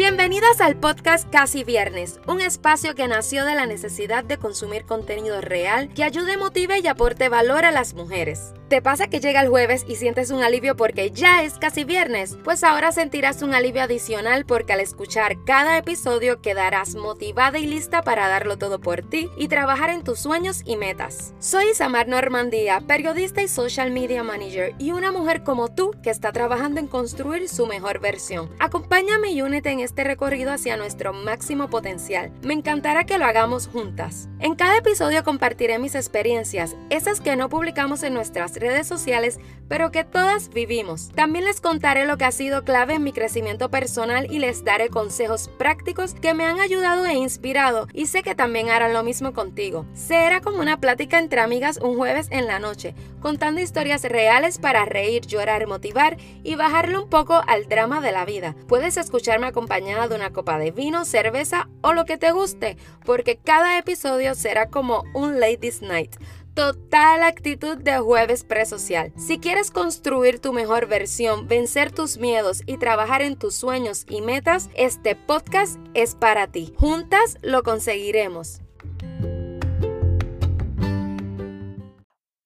Bienvenidas al podcast Casi Viernes, un espacio que nació de la necesidad de consumir contenido real que ayude, motive y aporte valor a las mujeres. ¿Te pasa que llega el jueves y sientes un alivio porque ya es casi viernes? Pues ahora sentirás un alivio adicional porque al escuchar cada episodio quedarás motivada y lista para darlo todo por ti y trabajar en tus sueños y metas. Soy Samar Normandía, periodista y social media manager y una mujer como tú que está trabajando en construir su mejor versión. Acompáñame y únete en recorrido hacia nuestro máximo potencial. Me encantará que lo hagamos juntas. En cada episodio compartiré mis experiencias, esas que no publicamos en nuestras redes sociales, pero que todas vivimos. También les contaré lo que ha sido clave en mi crecimiento personal y les daré consejos prácticos que me han ayudado e inspirado y sé que también harán lo mismo contigo. Será como una plática entre amigas un jueves en la noche, contando historias reales para reír, llorar, motivar y bajarle un poco al drama de la vida. Puedes escucharme de una copa de vino, cerveza o lo que te guste, porque cada episodio será como un Ladies Night total actitud de jueves presocial. Si quieres construir tu mejor versión, vencer tus miedos y trabajar en tus sueños y metas, este podcast es para ti. Juntas lo conseguiremos.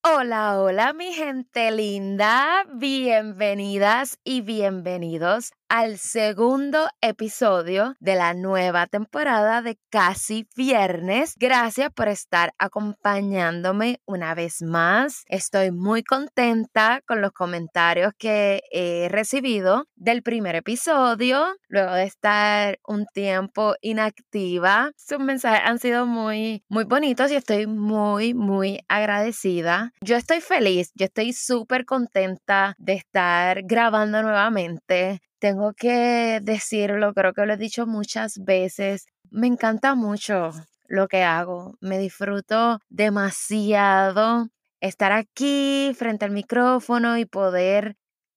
Hola, hola mi gente linda, bienvenidas y bienvenidos al segundo episodio de la nueva temporada de Casi Viernes. Gracias por estar acompañándome una vez más. Estoy muy contenta con los comentarios que he recibido del primer episodio. Luego de estar un tiempo inactiva, sus mensajes han sido muy, muy bonitos y estoy muy, muy agradecida. Yo estoy feliz, yo estoy súper contenta de estar grabando nuevamente tengo que decirlo, creo que lo he dicho muchas veces, me encanta mucho lo que hago, me disfruto demasiado estar aquí frente al micrófono y poder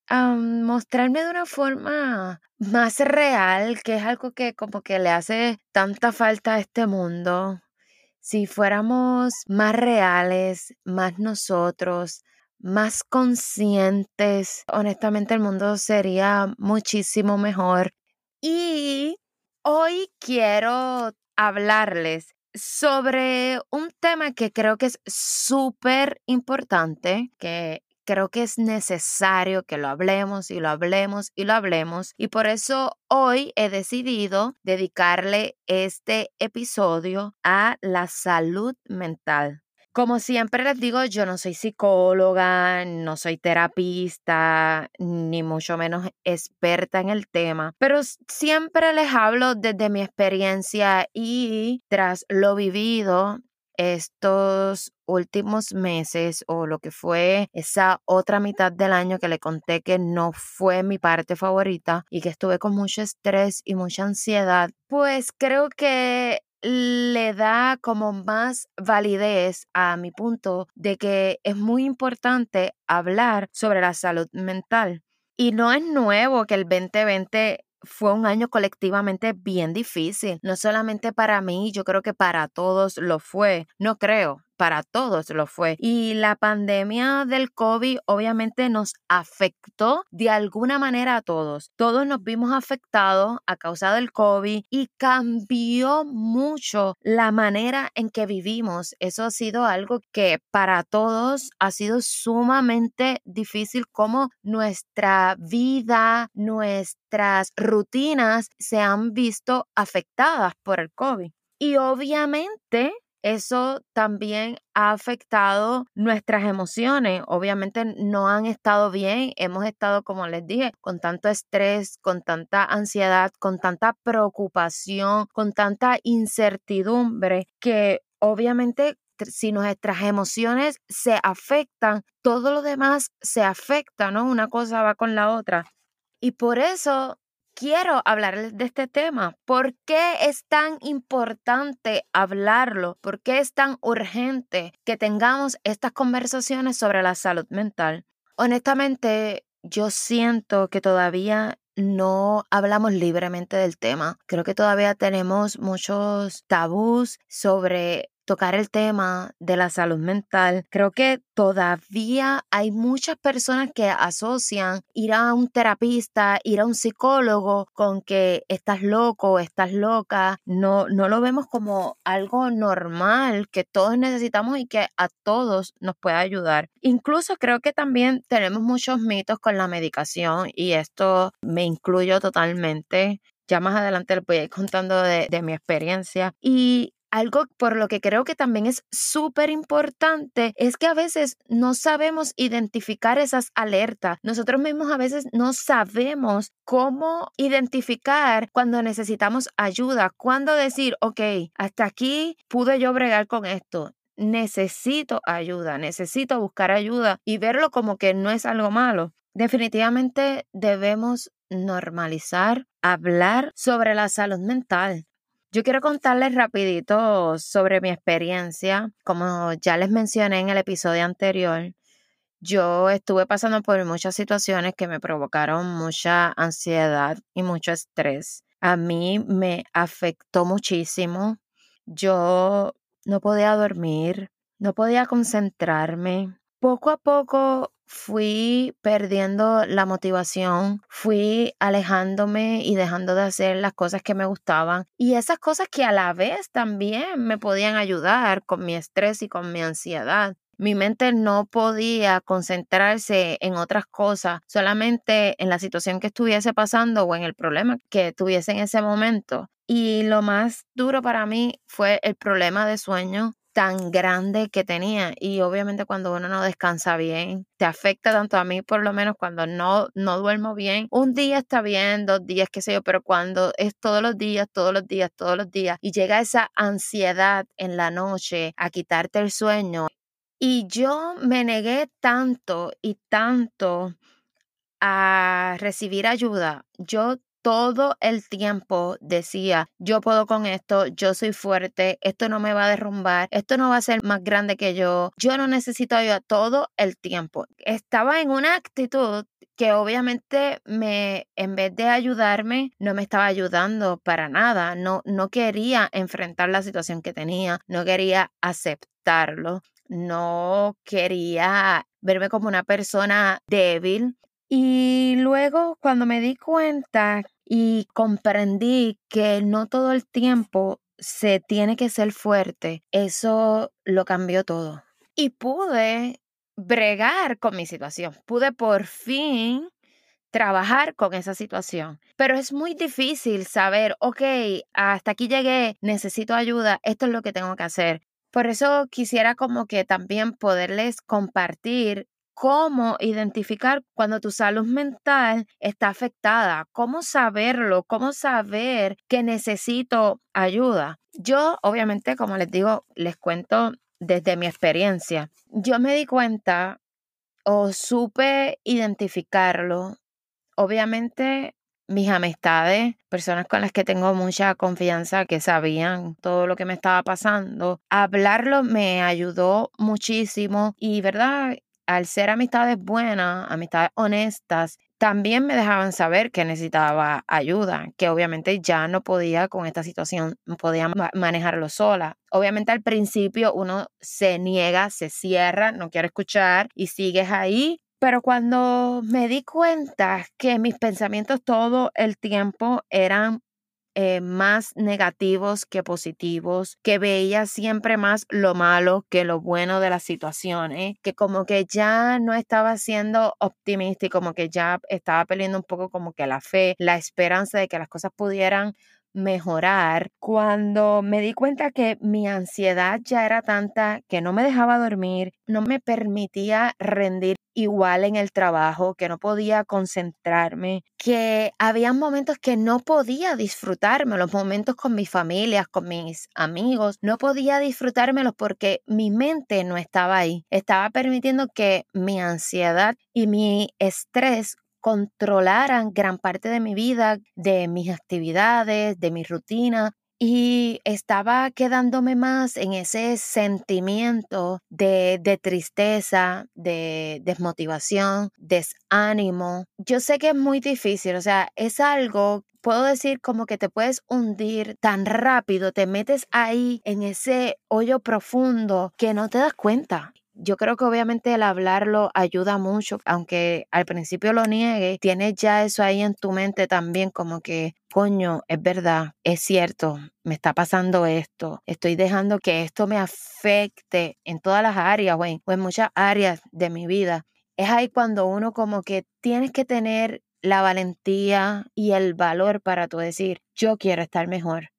mostrarme de una forma más real, que es algo que como que le hace tanta falta a este mundo. Si fuéramos más reales, más nosotros, más conscientes, honestamente el mundo sería muchísimo mejor. Y hoy quiero hablarles sobre un tema que creo que es súper importante, que creo que es necesario que lo hablemos y lo hablemos y lo hablemos. Y por eso hoy he decidido dedicarle este episodio a la salud mental. Como siempre les digo, yo no soy psicóloga, no soy terapista, ni mucho menos experta en el tema, pero siempre les hablo desde mi experiencia y tras lo vivido estos últimos meses o lo que fue esa otra mitad del año que le conté que no fue mi parte favorita y que estuve con mucho estrés y mucha ansiedad, pues creo que le da como más validez a mi punto de que es muy importante hablar sobre la salud mental. Y no es nuevo que el 2020 fue un año colectivamente bien difícil, no solamente para mí, yo creo que para todos lo fue, no creo, para todos lo fue. Y la pandemia del COVID obviamente nos afectó de alguna manera a todos. Todos nos vimos afectados a causa del COVID y cambió mucho la manera en que vivimos. Eso ha sido algo que para todos ha sido sumamente difícil como nuestra vida, nuestras rutinas se han visto afectadas por el COVID. Y obviamente eso también ha afectado nuestras emociones. Obviamente no han estado bien, hemos estado, como les dije, con tanto estrés, con tanta ansiedad, con tanta preocupación, con tanta incertidumbre que obviamente si nuestras emociones se afectan, todo lo demás se afecta, ¿no? Una cosa va con la otra. Y por eso quiero hablarles de este tema. ¿Por qué es tan importante hablarlo? ¿Por qué es tan urgente que tengamos estas conversaciones sobre la salud mental? Honestamente, yo siento que todavía no hablamos libremente del tema. Creo que todavía tenemos muchos tabús sobre tocar el tema de la salud mental. Creo que todavía hay muchas personas que asocian ir a un terapista, ir a un psicólogo con que estás loco, estás loca. No, no lo vemos como algo normal que todos necesitamos y que a todos nos puede ayudar. Incluso creo que también tenemos muchos mitos con la medicación y esto me incluyo totalmente. Ya más adelante les voy a ir contando de, de mi experiencia. Y algo por lo que creo que también es súper importante es que a veces no sabemos identificar esas alertas. Nosotros mismos a veces no sabemos cómo identificar cuando necesitamos ayuda, cuándo decir, ok, hasta aquí pude yo bregar con esto. Necesito ayuda, necesito buscar ayuda y verlo como que no es algo malo. Definitivamente debemos normalizar, hablar sobre la salud mental. Yo quiero contarles rapidito sobre mi experiencia. Como ya les mencioné en el episodio anterior, yo estuve pasando por muchas situaciones que me provocaron mucha ansiedad y mucho estrés. A mí me afectó muchísimo. Yo no podía dormir, no podía concentrarme. Poco a poco fui perdiendo la motivación, fui alejándome y dejando de hacer las cosas que me gustaban y esas cosas que a la vez también me podían ayudar con mi estrés y con mi ansiedad. Mi mente no podía concentrarse en otras cosas, solamente en la situación que estuviese pasando o en el problema que tuviese en ese momento. Y lo más duro para mí fue el problema de sueño tan grande que tenía y obviamente cuando uno no descansa bien te afecta tanto a mí por lo menos cuando no no duermo bien un día está bien dos días qué sé yo pero cuando es todos los días todos los días todos los días y llega esa ansiedad en la noche a quitarte el sueño y yo me negué tanto y tanto a recibir ayuda yo todo el tiempo decía, yo puedo con esto, yo soy fuerte, esto no me va a derrumbar, esto no va a ser más grande que yo, yo no necesito ayuda todo el tiempo. Estaba en una actitud que obviamente me, en vez de ayudarme, no me estaba ayudando para nada, no, no quería enfrentar la situación que tenía, no quería aceptarlo, no quería verme como una persona débil. Y luego cuando me di cuenta y comprendí que no todo el tiempo se tiene que ser fuerte. Eso lo cambió todo. Y pude bregar con mi situación. Pude por fin trabajar con esa situación. Pero es muy difícil saber, ok, hasta aquí llegué, necesito ayuda, esto es lo que tengo que hacer. Por eso quisiera como que también poderles compartir cómo identificar cuando tu salud mental está afectada, cómo saberlo, cómo saber que necesito ayuda. Yo, obviamente, como les digo, les cuento desde mi experiencia. Yo me di cuenta o supe identificarlo. Obviamente, mis amistades, personas con las que tengo mucha confianza, que sabían todo lo que me estaba pasando, hablarlo me ayudó muchísimo y, ¿verdad? Al ser amistades buenas, amistades honestas, también me dejaban saber que necesitaba ayuda, que obviamente ya no podía con esta situación, podía manejarlo sola. Obviamente al principio uno se niega, se cierra, no quiere escuchar y sigues ahí. Pero cuando me di cuenta que mis pensamientos todo el tiempo eran eh, más negativos que positivos, que veía siempre más lo malo que lo bueno de las situaciones, que como que ya no estaba siendo optimista y como que ya estaba perdiendo un poco como que la fe, la esperanza de que las cosas pudieran mejorar cuando me di cuenta que mi ansiedad ya era tanta que no me dejaba dormir, no me permitía rendir igual en el trabajo, que no podía concentrarme, que había momentos que no podía disfrutarme, los momentos con mi familia, con mis amigos, no podía disfrutármelos porque mi mente no estaba ahí. Estaba permitiendo que mi ansiedad y mi estrés controlaran gran parte de mi vida, de mis actividades, de mi rutina. y estaba quedándome más en ese sentimiento de, de, tristeza, de desmotivación, desánimo. Yo sé que es muy difícil, o sea, es algo puedo decir como que te puedes hundir tan rápido, te metes ahí en ese hoyo profundo que no te das cuenta. Yo creo que obviamente el hablarlo ayuda mucho, aunque al principio lo niegue, tienes ya eso ahí en tu mente también como que, coño, es verdad, es cierto, me está pasando esto, estoy dejando que esto me afecte en todas las áreas en, o en muchas áreas de mi vida. Es ahí cuando uno como que tienes que tener la valentía y el valor para tú decir, yo quiero estar mejor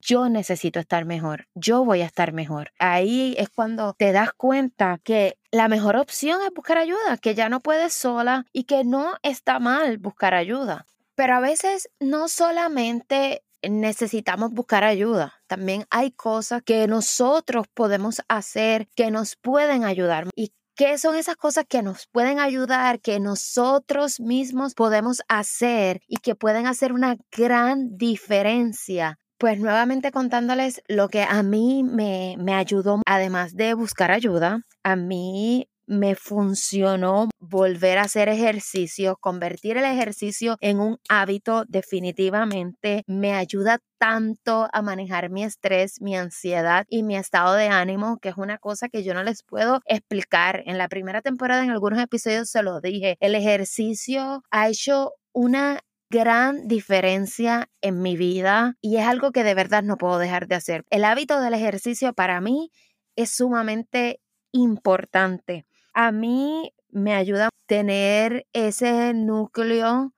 yo necesito estar mejor, yo voy a estar mejor. Ahí es cuando te das cuenta que la mejor opción es buscar ayuda, que ya no puedes sola y que no está mal buscar ayuda. Pero a veces no solamente necesitamos buscar ayuda. También hay cosas que nosotros podemos hacer que nos pueden ayudar. ¿Y qué son esas cosas que nos pueden ayudar, que nosotros mismos podemos hacer y que pueden hacer una gran diferencia pues nuevamente contándoles lo que a mí me, me ayudó, además de buscar ayuda, a mí me funcionó volver a hacer ejercicio, convertir el ejercicio en un hábito definitivamente me ayuda tanto a manejar mi estrés, mi ansiedad y mi estado de ánimo, que es una cosa que yo no les puedo explicar. En la primera temporada, en algunos episodios se lo dije, el ejercicio ha hecho una gran diferencia en mi vida y es algo que de verdad no puedo dejar de hacer. El hábito del ejercicio para mí es sumamente importante. A mí me ayuda tener ese núcleo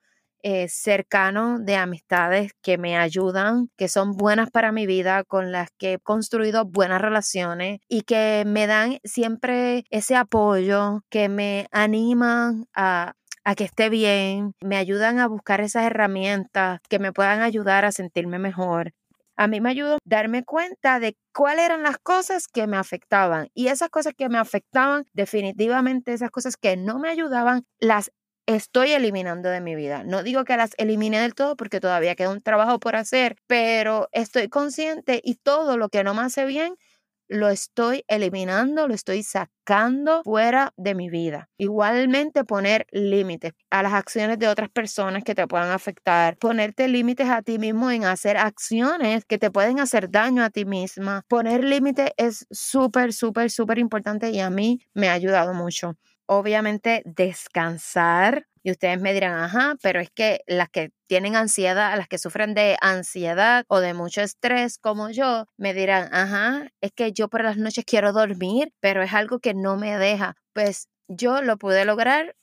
eh, cercano de amistades que me ayudan, que son buenas para mi vida, con las que he construido buenas relaciones y que me dan siempre ese apoyo, que me animan a a que esté bien, me ayudan a buscar esas herramientas que me puedan ayudar a sentirme mejor. A mí me ayudó darme cuenta de cuáles eran las cosas que me afectaban y esas cosas que me afectaban, definitivamente esas cosas que no me ayudaban, las estoy eliminando de mi vida. No digo que las elimine del todo porque todavía queda un trabajo por hacer, pero estoy consciente y todo lo que no me hace bien, lo estoy eliminando, lo estoy sacando fuera de mi vida. Igualmente poner límites a las acciones de otras personas que te puedan afectar, ponerte límites a ti mismo en hacer acciones que te pueden hacer daño a ti misma. Poner límites es súper, súper, súper importante y a mí me ha ayudado mucho. Obviamente descansar y ustedes me dirán, ajá, pero es que las que tienen ansiedad, las que sufren de ansiedad o de mucho estrés como yo, me dirán, ajá, es que yo por las noches quiero dormir, pero es algo que no me deja. Pues yo lo pude lograr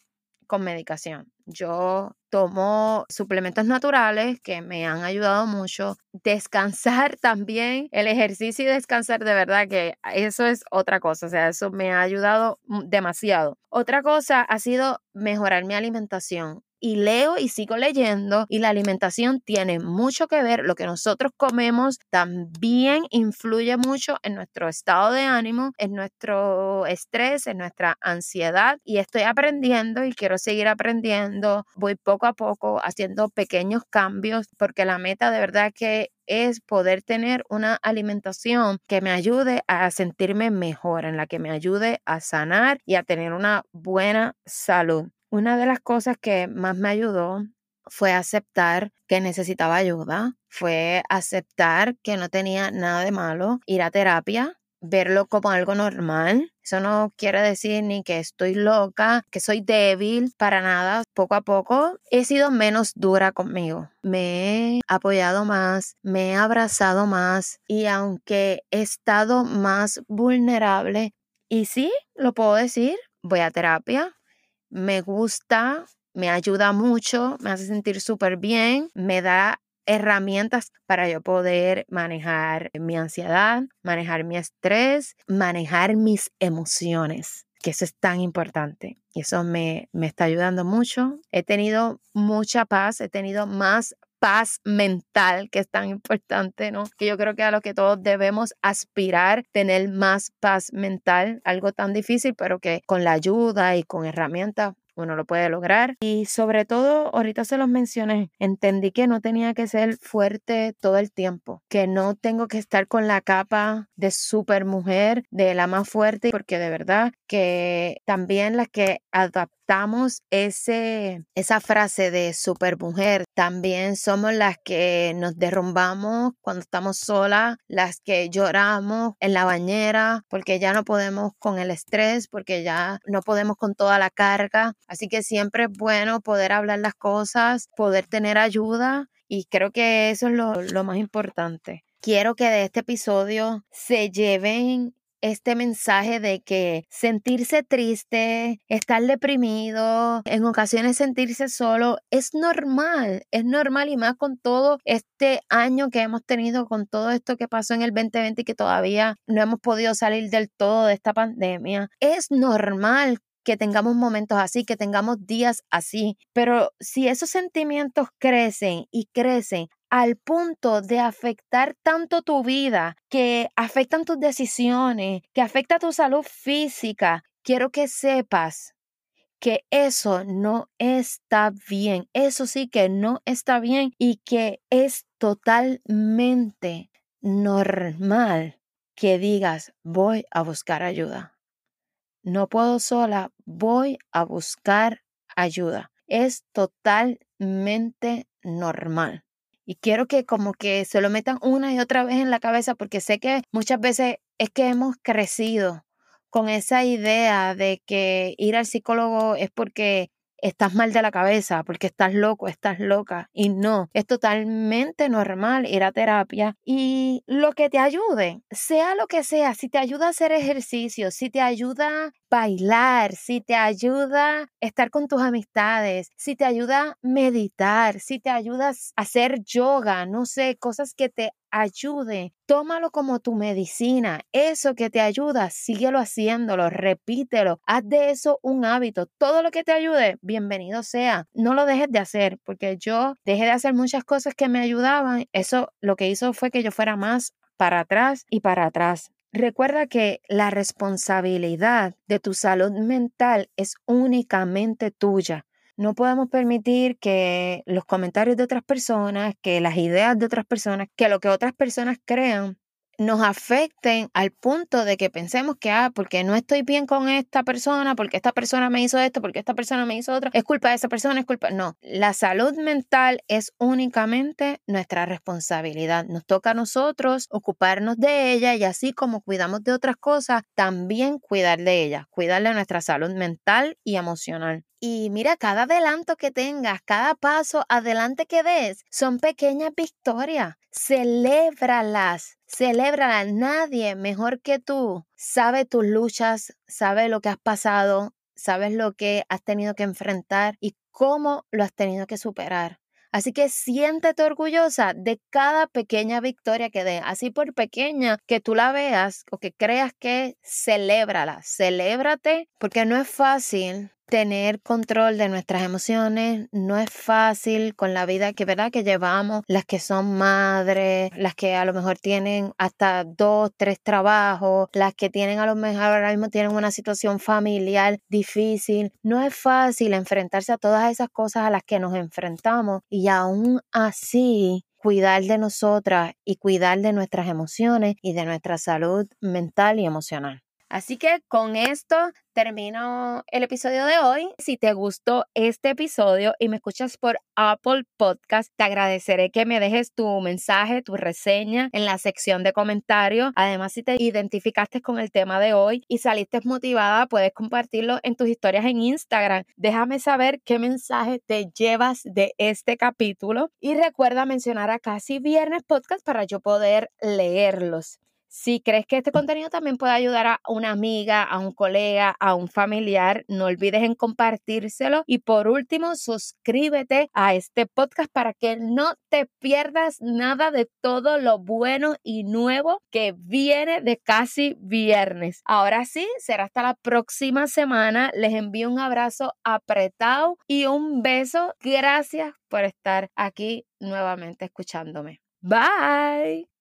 con medicación. Yo tomo suplementos naturales que me han ayudado mucho. Descansar también, el ejercicio y descansar de verdad que eso es otra cosa, o sea, eso me ha ayudado demasiado. Otra cosa ha sido mejorar mi alimentación y leo y sigo leyendo y la alimentación tiene mucho que ver, lo que nosotros comemos también influye mucho en nuestro estado de ánimo, en nuestro estrés, en nuestra ansiedad y estoy aprendiendo y quiero seguir aprendiendo, voy poco a poco haciendo pequeños cambios porque la meta de verdad que es poder tener una alimentación que me ayude a sentirme mejor, en la que me ayude a sanar y a tener una buena salud. Una de las cosas que más me ayudó fue aceptar que necesitaba ayuda, fue aceptar que no tenía nada de malo ir a terapia, verlo como algo normal. Eso no quiere decir ni que estoy loca, que soy débil, para nada. Poco a poco he sido menos dura conmigo. Me he apoyado más, me he abrazado más y aunque he estado más vulnerable, y sí, lo puedo decir, voy a terapia, me gusta, me ayuda mucho, me hace sentir súper bien, me da herramientas para yo poder manejar mi ansiedad, manejar mi estrés, manejar mis emociones, que eso es tan importante. Y eso me, me está ayudando mucho. He tenido mucha paz, he tenido más paz mental, que es tan importante, ¿no? Que yo creo que a lo que todos debemos aspirar, tener más paz mental, algo tan difícil, pero que con la ayuda y con herramientas uno lo puede lograr. Y sobre todo, ahorita se los mencioné, entendí que no tenía que ser fuerte todo el tiempo, que no tengo que estar con la capa de super mujer, de la más fuerte, porque de verdad que también las que adaptamos ese, esa frase de supermujer, también somos las que nos derrumbamos cuando estamos solas, las que lloramos en la bañera porque ya no podemos con el estrés, porque ya no podemos con toda la carga. Así que siempre es bueno poder hablar las cosas, poder tener ayuda y creo que eso es lo, lo más importante. Quiero que de este episodio se lleven este mensaje de que sentirse triste, estar deprimido, en ocasiones sentirse solo, es normal, es normal y más con todo este año que hemos tenido, con todo esto que pasó en el 2020 y que todavía no hemos podido salir del todo de esta pandemia. Es normal que tengamos momentos así, que tengamos días así, pero si esos sentimientos crecen y crecen al punto de afectar tanto tu vida, que afectan tus decisiones, que afecta tu salud física, quiero que sepas que eso no está bien, eso sí que no está bien y que es totalmente normal que digas voy a buscar ayuda. No puedo sola, voy a buscar ayuda. Es totalmente normal. Y quiero que como que se lo metan una y otra vez en la cabeza porque sé que muchas veces es que hemos crecido con esa idea de que ir al psicólogo es porque estás mal de la cabeza, porque estás loco, estás loca. Y no, es totalmente normal ir a terapia y lo que te ayude, sea lo que sea, si te ayuda a hacer ejercicio, si te ayuda bailar, si te ayuda estar con tus amistades, si te ayuda meditar, si te ayudas hacer yoga, no sé, cosas que te ayude, tómalo como tu medicina. Eso que te ayuda, síguelo haciéndolo, repítelo, haz de eso un hábito. Todo lo que te ayude, bienvenido sea. No lo dejes de hacer, porque yo dejé de hacer muchas cosas que me ayudaban. Eso lo que hizo fue que yo fuera más para atrás y para atrás. Recuerda que la responsabilidad de tu salud mental es únicamente tuya. No podemos permitir que los comentarios de otras personas, que las ideas de otras personas, que lo que otras personas crean nos afecten al punto de que pensemos que, ah, porque no estoy bien con esta persona, porque esta persona me hizo esto, porque esta persona me hizo otro, es culpa de esa persona, es culpa. No, la salud mental es únicamente nuestra responsabilidad. Nos toca a nosotros ocuparnos de ella y así como cuidamos de otras cosas, también cuidar de ella, cuidar de nuestra salud mental y emocional. Y mira, cada adelanto que tengas, cada paso adelante que des, son pequeñas victorias. Celébralas, celébralas. Nadie mejor que tú sabe tus luchas, sabe lo que has pasado, sabes lo que has tenido que enfrentar y cómo lo has tenido que superar. Así que siéntete orgullosa de cada pequeña victoria que dé, así por pequeña que tú la veas o que creas que celébrala, celébrate porque no es fácil tener control de nuestras emociones no es fácil con la vida que verdad que llevamos las que son madres las que a lo mejor tienen hasta dos tres trabajos las que tienen a lo mejor ahora mismo tienen una situación familiar difícil no es fácil enfrentarse a todas esas cosas a las que nos enfrentamos y aún así cuidar de nosotras y cuidar de nuestras emociones y de nuestra salud mental y emocional. Así que con esto termino el episodio de hoy. Si te gustó este episodio y me escuchas por Apple Podcast, te agradeceré que me dejes tu mensaje, tu reseña en la sección de comentarios. Además, si te identificaste con el tema de hoy y saliste motivada, puedes compartirlo en tus historias en Instagram. Déjame saber qué mensaje te llevas de este capítulo y recuerda mencionar a Casi Viernes Podcast para yo poder leerlos. Si crees que este contenido también puede ayudar a una amiga, a un colega, a un familiar, no olvides en compartírselo. Y por último, suscríbete a este podcast para que no te pierdas nada de todo lo bueno y nuevo que viene de casi viernes. Ahora sí, será hasta la próxima semana. Les envío un abrazo apretado y un beso. Gracias por estar aquí nuevamente escuchándome. Bye.